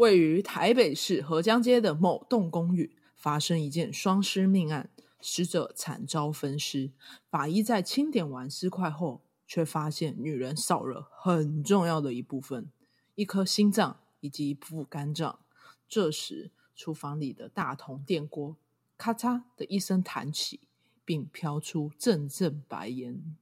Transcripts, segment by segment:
位于台北市河江街的某栋公寓发生一件双尸命案，死者惨遭分尸。法医在清点完尸块后，却发现女人少了很重要的一部分：一颗心脏以及一部肝脏。这时，厨房里的大同电锅咔嚓的一声弹起，并飘出阵阵白烟。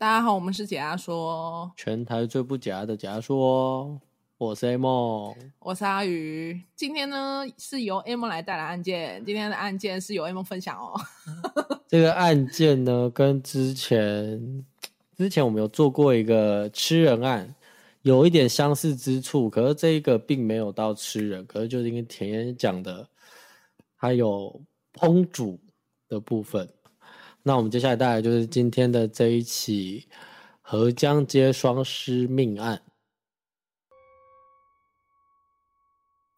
大家好，我们是解压说，全台最不假的假说。我是 A 梦，我是阿鱼。今天呢是由 A 梦来带来案件，今天的案件是由 A 梦分享哦。这个案件呢，跟之前 之前我们有做过一个吃人案，有一点相似之处，可是这一个并没有到吃人，可是就是因为前面讲的，还有烹煮的部分。那我们接下来带来就是今天的这一起河江街双尸命案。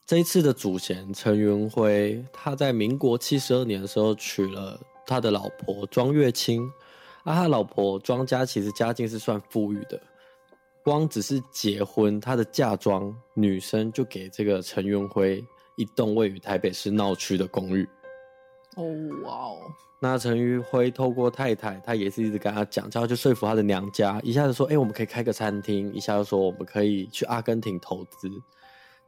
这一次的主嫌陈云辉，他在民国七十二年的时候娶了他的老婆庄月清。啊，他老婆庄家其实家境是算富裕的，光只是结婚，他的嫁妆女生就给这个陈云辉一栋位于台北市闹区的公寓。哦，哇哦！那陈玉辉透过太太，他也是一直跟他讲，叫他去说服他的娘家，一下子说，哎、欸，我们可以开个餐厅，一下子说我们可以去阿根廷投资，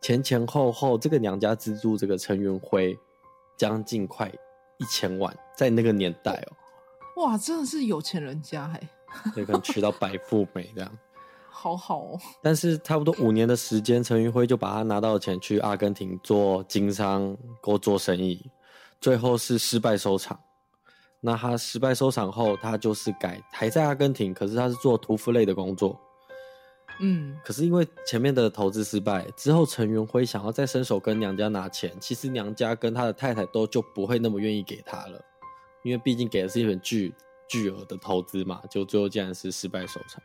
前前后后这个娘家资助这个陈云辉将近快一千万，在那个年代哦、喔，哇，真的是有钱人家哎，对，可能娶到白富美这样，好好哦。但是差不多五年的时间，陈云辉就把他拿到的钱去阿根廷做经商，给做生意。最后是失败收场。那他失败收场后，他就是改还在阿根廷，可是他是做屠夫类的工作。嗯，可是因为前面的投资失败之后，陈元辉想要再伸手跟娘家拿钱，其实娘家跟他的太太都就不会那么愿意给他了，因为毕竟给的是一笔巨巨额的投资嘛，就最后竟然是失败收场。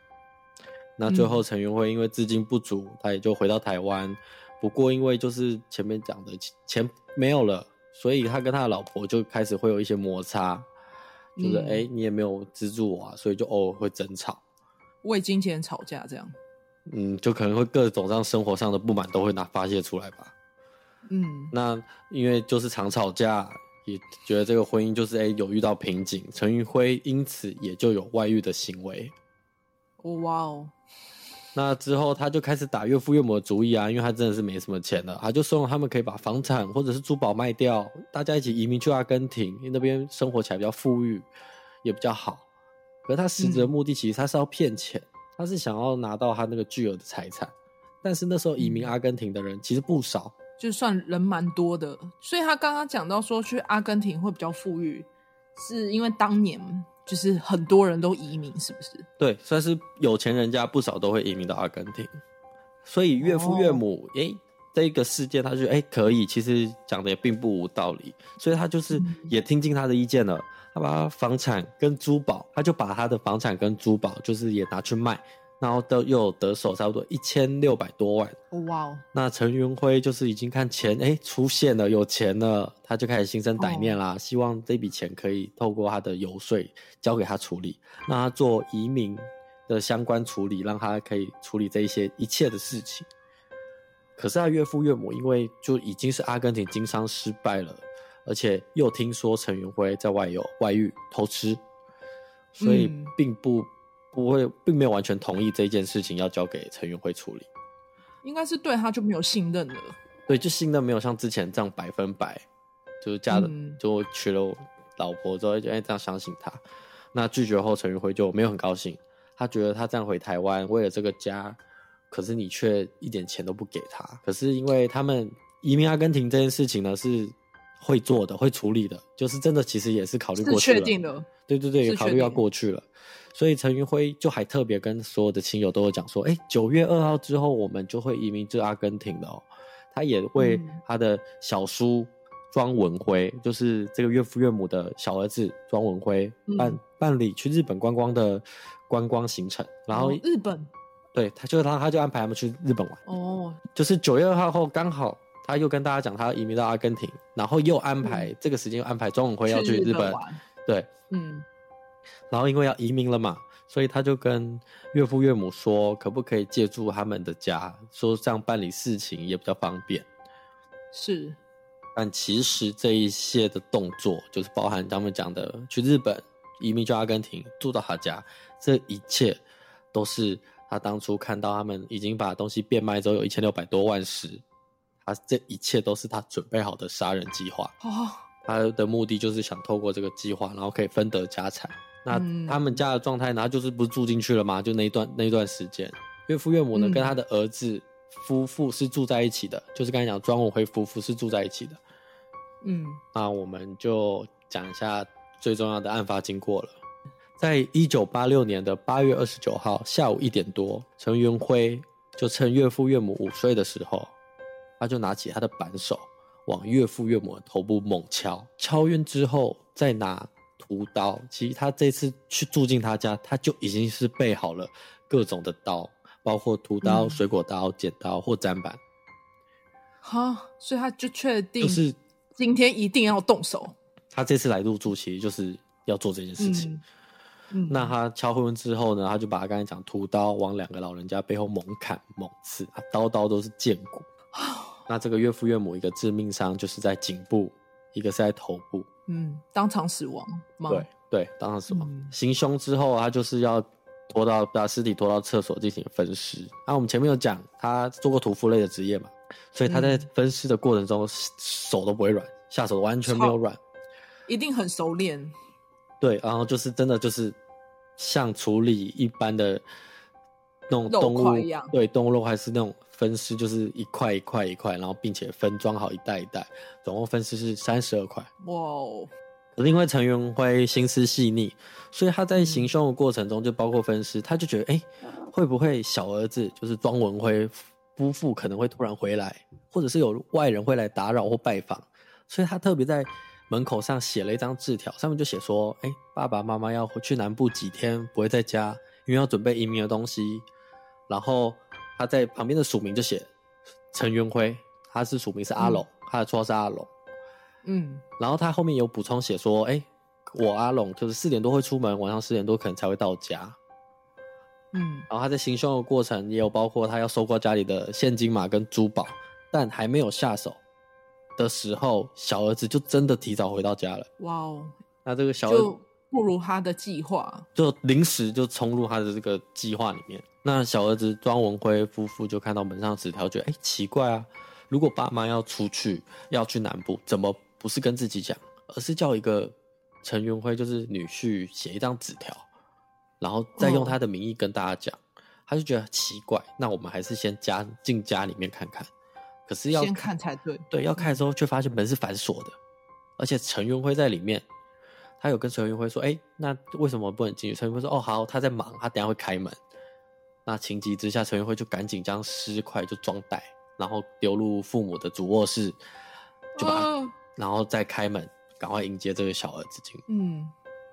那最后陈元辉因为资金不足，他也就回到台湾。不过因为就是前面讲的钱没有了。所以他跟他的老婆就开始会有一些摩擦，就是哎、你也没有资助我啊，所以就偶尔会争吵，为金钱吵架这样。嗯，就可能会各种让生活上的不满都会拿发泄出来吧。嗯，那因为就是常吵架，也觉得这个婚姻就是哎、欸、有遇到瓶颈，陈云辉因此也就有外遇的行为。哇哦。那之后，他就开始打岳父岳母的主意啊，因为他真的是没什么钱了，他就说他们可以把房产或者是珠宝卖掉，大家一起移民去阿根廷，因为那边生活起来比较富裕，也比较好。可是他实质的目的其实他是要骗钱，他是想要拿到他那个巨额的财产。但是那时候移民阿根廷的人其实不少，就算人蛮多的。所以他刚刚讲到说去阿根廷会比较富裕，是因为当年。就是很多人都移民，是不是？对，算是有钱人家，不少都会移民到阿根廷。所以岳父岳母，哎、oh. 欸，这个事件，他就哎、欸、可以，其实讲的也并不无道理。所以他就是也听进他的意见了，他把他房产跟珠宝，他就把他的房产跟珠宝，就是也拿去卖。然后都又得手差不多一千六百多万，哇哦！那陈云辉就是已经看钱哎出现了，有钱了，他就开始心生歹念啦，希望这笔钱可以透过他的游说交给他处理，让他做移民的相关处理，让他可以处理这一些一切的事情。可是他岳父岳母因为就已经是阿根廷经商失败了，而且又听说陈云辉在外有外遇偷吃，所以并不。不会，并没有完全同意这件事情要交给陈云辉处理，应该是对他就没有信任了。对，就信任没有像之前这样百分百，就是嫁了、嗯、就娶了老婆之后就哎这样相信他。那拒绝后，陈云辉就没有很高兴，他觉得他这样回台湾为了这个家，可是你却一点钱都不给他。可是因为他们移民阿根廷这件事情呢是会做的，会处理的，就是真的其实也是考虑过去了，确定的。对对对，也考虑要过去了。所以陈云辉就还特别跟所有的亲友都有讲说，哎，九月二号之后我们就会移民至阿根廷的哦。他也为他的小叔庄文辉，嗯，就是这个岳父岳母的小儿子庄文辉办办理去日本观光的观光行程。然后，哦，日本，对，他就他他就安排他们去日本玩。哦，就是九月二号后刚好他又跟大家讲他要移民到阿根廷，然后又安排、嗯、这个时间又安排庄永辉要去日本。日本对，嗯。然后因为要移民了嘛，所以他就跟岳父岳母说，可不可以借住他们的家，说这样办理事情也比较方便。是。但其实这一些的动作，就是包含他们讲的去日本移民去阿根廷住到他家，这一切都是他当初看到他们已经把东西变卖之后有一千六百多万时，他这一切都是他准备好的杀人计划。哦，他的目的就是想透过这个计划，然后可以分得家产。那他们家的状态然后就是不是住进去了吗？就那一段那一段时间，岳父岳母呢跟他的儿子夫妇是住在一起的，嗯、就是刚才讲庄文辉夫妇是住在一起的。嗯，那我们就讲一下最重要的案发经过了。在一九八六年的八月二十九号下午一点多，陈元辉就趁岳父岳母午睡的时候，他就拿起他的扳手往岳父岳母的头部猛敲，敲晕之后再拿屠刀。其实他这次去住进他家，他就已经是备好了各种的刀，包括屠刀、水果刀、剪刀或砧板。好，所以他就确定就是。今天一定要动手。他这次来入住，其实就是要做这件事情。嗯嗯、那他敲昏之后呢？他就把他刚才讲屠刀往两个老人家背后猛砍猛刺，他，刀刀都是剑骨。那这个岳父岳母一个致命伤就是在颈部，一个是在头部。嗯，当场死亡吗？对对，当场死亡。嗯、行凶之后，他就是要拖到把尸体拖到厕所进行分尸。那、啊、我们前面有讲，他做过屠夫类的职业嘛？所以他在分尸的过程中，嗯、手都不会软，下手完全没有软，一定很熟练。对，然后就是真的就是像处理一般的那种动物对，动物肉还是那种分尸，就是一块一块一块，然后并且分装好一袋一袋，总共分尸是三十二块。哇哦！可是因为陈元辉心思细腻，所以他在行凶的过程中，就包括分尸，他就觉得，哎，会不会小儿子就是庄文辉？夫妇可能会突然回来，或者是有外人会来打扰或拜访，所以他特别在门口上写了一张字条，上面就写说：“哎，爸爸妈妈要回去南部几天，不会在家，因为要准备移民的东西。”然后他在旁边的署名就写陈元辉，他是署名是阿龙，嗯、他的绰号是阿龙。嗯，然后他后面有补充写说：“哎，我阿龙就是四点多会出门，晚上四点多可能才会到家。”嗯，然后他在行凶的过程也有包括他要收刮家里的现金嘛跟珠宝，但还没有下手的时候，小儿子就真的提早回到家了。哇哦，那这个小儿子就不如他的计划，就临时就冲入他的这个计划里面。那小儿子庄文辉夫妇就看到门上纸条，觉得哎奇怪啊，如果爸妈要出去要去南部，怎么不是跟自己讲，而是叫一个陈云辉就是女婿写一张纸条？然后再用他的名义跟大家讲，哦、他就觉得奇怪。那我们还是先家进家里面看看。可是要先看才对。对，要看的时候却发现门是反锁的，而且陈云辉在里面。他有跟陈云辉说：“哎，那为什么不能进去？”陈云辉说：“哦，好，他在忙，他等下会开门。”那情急之下，陈云辉就赶紧将尸块就装袋，然后丢入父母的主卧室，就把他，哦、然后再开门，赶快迎接这个小儿子进。嗯。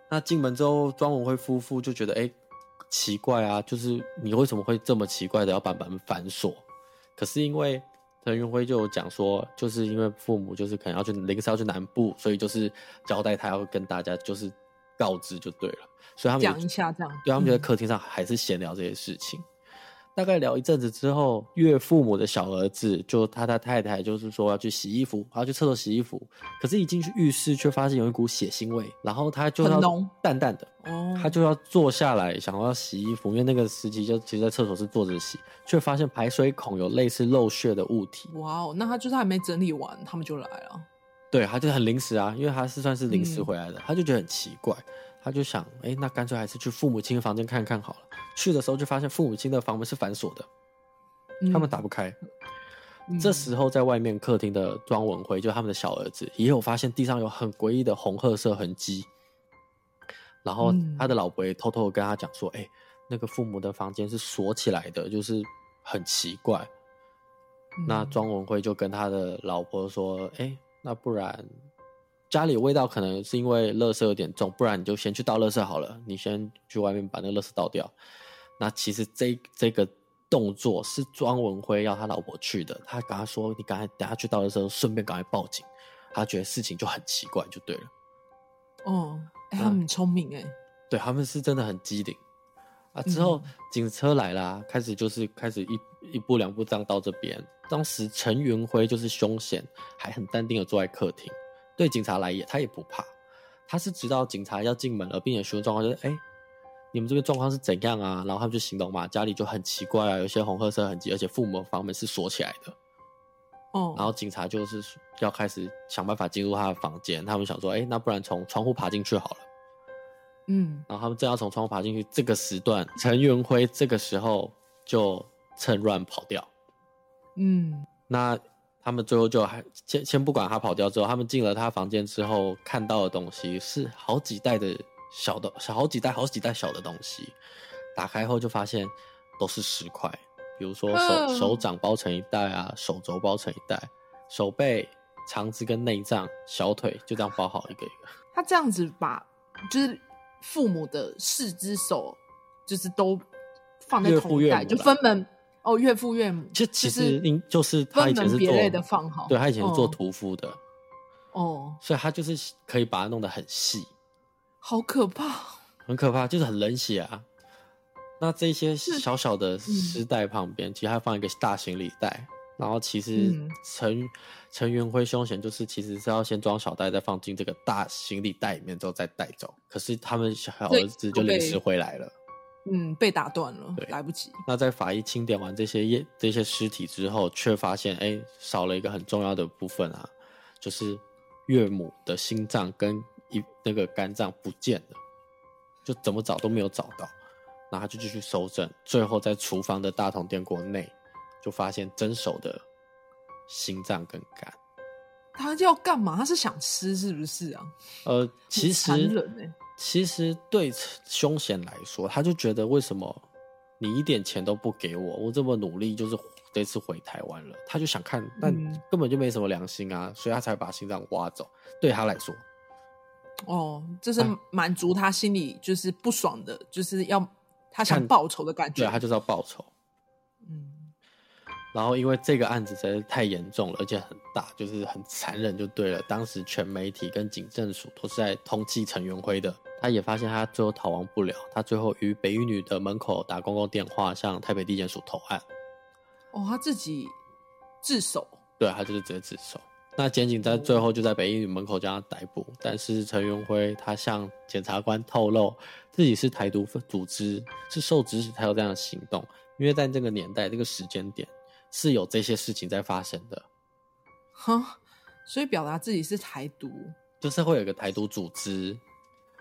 那进门之后，庄文辉夫妇就觉得，哎、欸，奇怪啊，就是你为什么会这么奇怪的要把门反锁？可是因为陈云辉就有讲说，就是因为父母就是可能要去临时要去南部，所以就是交代他要跟大家就是告知就对了，所以他们讲一下这样，对，他们就在客厅上还是闲聊这些事情。嗯大概聊一阵子之后，岳父母的小儿子就他他太太就是说要去洗衣服，要去厕所洗衣服。可是，一进去浴室却发现有一股血腥味，然后他就要淡淡的，哦，他就要坐下来想要洗衣服，因为那个时期就其实在厕所是坐着洗，却发现排水孔有类似漏血的物体。哇哦，那他就是还没整理完，他们就来了。对，他就很临时啊，因为他是算是临时回来的，嗯、他就觉得很奇怪。他就想，哎，那干脆还是去父母亲的房间看看好了。去的时候就发现父母亲的房门是反锁的，嗯、他们打不开。嗯、这时候在外面客厅的庄文辉，就他们的小儿子，也有发现地上有很诡异的红褐色痕迹。然后他的老婆也偷偷跟他讲说，哎，那个父母的房间是锁起来的，就是很奇怪。嗯、那庄文辉就跟他的老婆说，哎，那不然。家里味道可能是因为垃圾有点重，不然你就先去倒垃圾好了。你先去外面把那个垃圾倒掉。那其实这这个动作是庄文辉要他老婆去的，他跟他说：“你赶快等下去倒的时候，顺便赶快报警。”他觉得事情就很奇怪，就对了。哦，哎、欸，他们很聪明哎，对，他们是真的很机灵啊。之后、嗯、警车来啦，开始就是开始一一步两步这样到这边。当时陈云辉就是凶险，还很淡定的坐在客厅，对警察来也他也不怕。他是直到警察要进门了，并且询问状况，就是哎、欸，你们这个状况是怎样啊？然后他们就形容嘛，家里就很奇怪啊，有些红褐色痕迹，而且父母房门是锁起来的。哦，然后警察就是要开始想办法进入他的房间。他们想说，哎、欸，那不然从窗户爬进去好了。嗯，然后他们正要从窗户爬进去，这个时段，陈元辉这个时候就趁乱跑掉。嗯，那他们最后就还先先不管他跑掉之后，他们进了他房间之后看到的东西是好几袋的小的小好几袋好几袋小的东西，打开后就发现都是十块。比如说手手掌包成一袋啊，手肘包成一袋，手背、肠子跟内脏、小腿就这样包好一个一个。他这样子把就是父母的四只手，就是都放在同一袋，就分门哦，岳父岳母。其实其实应就是他以前是做类的放好，对他以前是做屠夫的哦，所以他就是可以把它弄得很细，好可怕，很可怕，就是很冷血啊。那这些小小的尸袋旁边，其实还放一个大行李袋。然后其实陈陈元辉凶嫌就是其实是要先装小袋，再放进这个大行李袋里面，之后再带走。可是他们小儿子就临时回来了，嗯，被打断了，对，来不及。那在法医清点完这些液这些尸体之后，却发现哎，少了一个很重要的部分啊，就是岳母的心脏跟一那个肝脏不见了，就怎么找都没有找到。然后他就继续搜证，最后在厨房的大同电锅内，就发现真手的心脏跟肝。他要干嘛？他是想吃是不是啊？呃，其实，欸、其实对凶险来说，他就觉得为什么你一点钱都不给我，我这么努力就是这次回台湾了，他就想看，但根本就没什么良心啊，所以他才把心脏挖走。对他来说，哦，这是满足他心里就是不爽的，就是要。他想报仇的感觉，对，他就是要报仇。嗯，然后因为这个案子实在是太严重了，而且很大，就是很残忍，就对了。当时全媒体跟警政署都是在通缉陈元辉的。他也发现他最后逃亡不了，他最后于北一女的门口打公共电话，向台北地检署投案。哦，他自己自首？对，他就是直接自首。那检警在最后就在北一女门口将他逮捕，但是陈元辉他向检察官透露自己是台独组织，是受指使才有这样的行动，因为在这个年代这个时间点是有这些事情在发生的。哈，所以表达自己是台独，就是会有一个台独组织，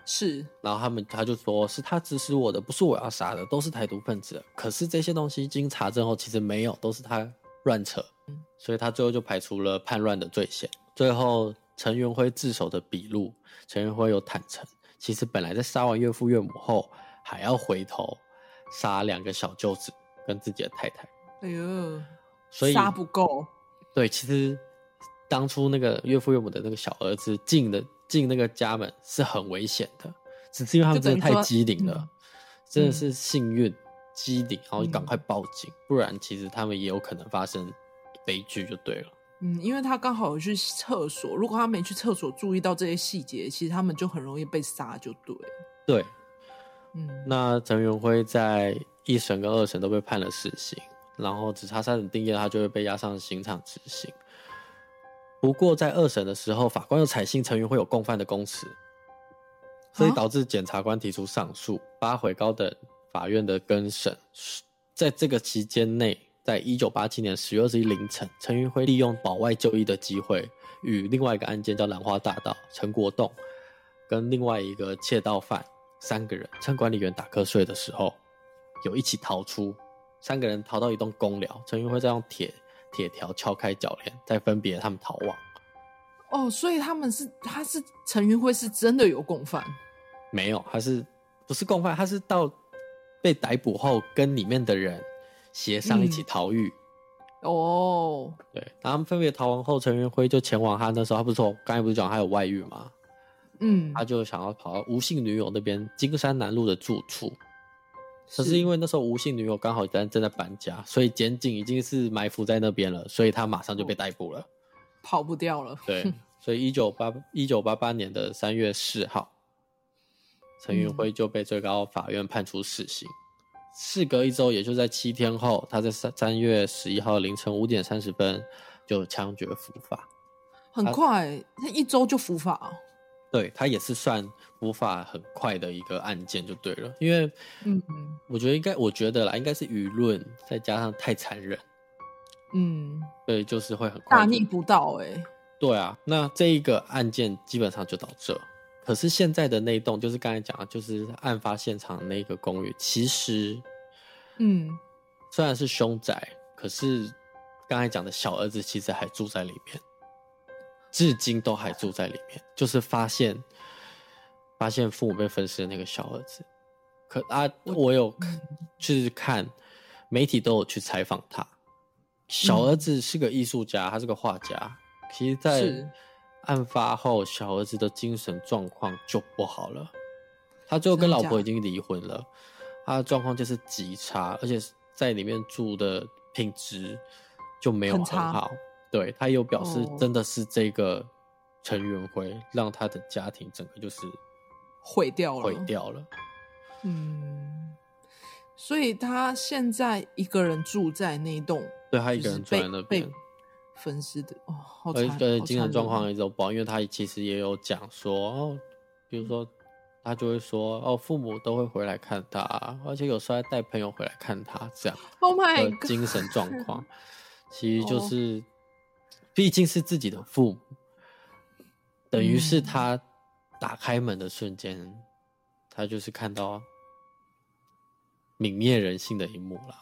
是，然后他们他就说是他指使我的，不是我要杀的，都是台独分子。可是这些东西经查证后，其实没有，都是他乱扯。所以他最后就排除了叛乱的罪嫌。最后，陈元辉自首的笔录，陈元辉有坦诚，其实本来在杀完岳父岳母后，还要回头杀两个小舅子跟自己的太太。哎呦，所以杀不够。对，其实当初那个岳父岳母的那个小儿子进的进那个家门是很危险的，只是因为他们真的太机灵了，嗯、真的是幸运机灵，然后赶快报警，嗯、不然其实他们也有可能发生。悲剧就对了，嗯，因为他刚好有去厕所，如果他没去厕所注意到这些细节，其实他们就很容易被杀，就对。对，嗯，那陈元辉在一审跟二审都被判了死刑，然后只差三审定谳，他就会被押上刑场执行。不过在二审的时候，法官又采信陈云辉有共犯的供词，所以导致检察官提出上诉，发回高等法院的更审，在这个期间内。在一九八七年十月二十一凌晨，陈云辉利用保外就医的机会，与另外一个案件叫兰花大道陈国栋，跟另外一个窃盗犯三个人趁管理员打瞌睡的时候，有一起逃出。三个人逃到一栋公寮，陈云辉再用铁铁条敲开脚链，再分别他们逃亡。哦，所以他们是他是陈云辉是真的有共犯？没有，他是不是共犯？他是到被逮捕后跟里面的人。协商一起逃狱，嗯、哦，对，他们分别逃亡后，陈云辉就前往他那时候，他不是说刚才不是讲他有外遇吗？嗯，他就想要跑到吴姓女友那边金山南路的住处，可是因为那时候吴姓女友刚好在正在搬家，所以检警已经是埋伏在那边了，所以他马上就被逮捕了，跑不掉了。对，所以一九八一九八八年的三月四号，陈云辉就被最高法院判处死刑。事、嗯、隔一周，也就在七天后，他在三三月十一号凌晨五点三十分就枪决伏法。很快，他一周就伏法。对，他也是算无法很快的一个案件就对了，因为，嗯，我觉得应该，我觉得啦，应该是舆论再加上太残忍，嗯，对，就是会很快大逆不道哎、欸。对啊，那这一个案件基本上就到这。可是现在的那栋，就是刚才讲的，就是案发现场那个公寓，其实，嗯，虽然是凶宅，可是刚才讲的小儿子其实还住在里面。至今都还住在里面，就是发现发现父母被分尸的那个小儿子。可啊，我有就是看媒体都有去采访他。小儿子是个艺术家，他是个画家。其实，在案发后，小儿子的精神状况就不好了。他最后跟老婆已经离婚了，他的状况就是极差，而且在里面住的品质就没有很好。对，他有表示，真的是这个陈元辉让他的家庭整个就是毁掉了，毁掉了。嗯，所以他现在一个人住在那栋，对，他一个人住在那边分尸的哦，好惨，而且精神状况一直都不好，因为他其实也有讲说哦，比如说他就会说哦，父母都会回来看他，而且有时候还带朋友回来看他，这样。Oh my God，精神状况其实就是。Oh. 毕竟是自己的父母，等于是他打开门的瞬间，嗯，他就是看到泯灭人性的一幕了。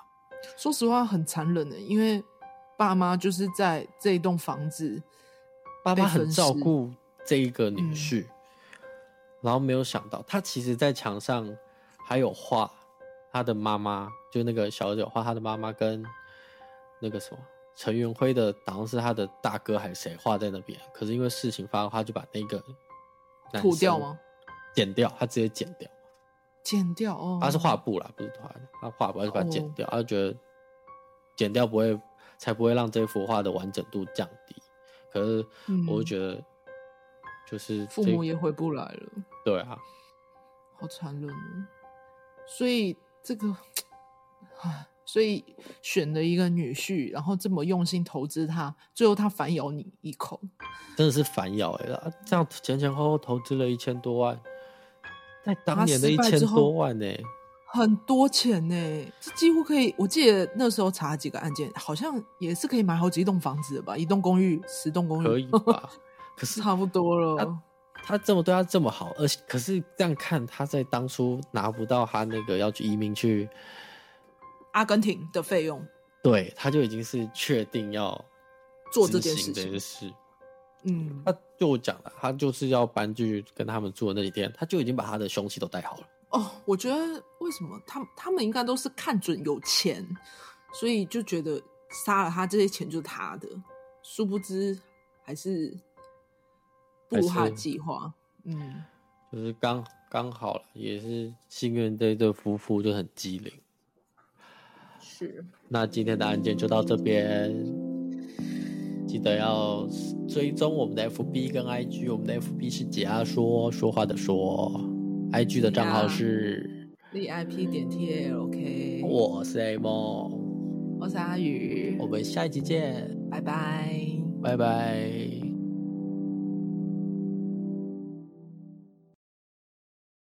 说实话，很残忍的，因为爸妈就是在这一栋房子，爸爸很照顾这一个女婿，嗯，然后没有想到，他其实，在墙上还有画他的妈妈，就那个小儿子画他的妈妈跟那个什么。陈元辉的好像是他的大哥还是谁画在那边，可是因为事情发生，他就把那个涂掉吗？剪掉，他直接剪掉，剪掉哦。他是画布啦，不是他画布，他就把它剪掉，哦，他就觉得剪掉不会，才不会让这幅画的完整度降低。可是我就觉得，就是、嗯、父母也回不来了。对啊，好残忍哦。所以这个，唉。所以选了一个女婿，然后这么用心投资他，最后他反咬你一口，真的是反咬哎、欸！这样前前后后投资了一千多万，在当年的一千多万呢、欸，很多钱呢、欸，这几乎可以。我记得那时候查几个案件，好像也是可以买好几栋房子的吧，一栋公寓、十栋公寓可以吧？可是差不多了。他，他这么对他这么好，而且可是这样看，他在当初拿不到他那个要去移民去。阿根廷的费用，对，他就已经是确定要做这件事情的事。嗯，他就讲了，他就是要搬去跟他们住的那几天，他就已经把他的凶器都带好了。哦，我觉得为什么他他们应该都是看准有钱，所以就觉得杀了他这些钱就是他的，殊不知还是不如他的计划。嗯，就是刚刚好了，也是幸运这对夫妇就很机灵。是，那今天的案件就到这边，记得要追踪我们的 FB 跟 IG，我们的 FB 是解压说说话的说，IG 的账号是 VIP 点 TLK，我是 A 梦，我是阿宇，我们下一集见，拜拜，拜拜。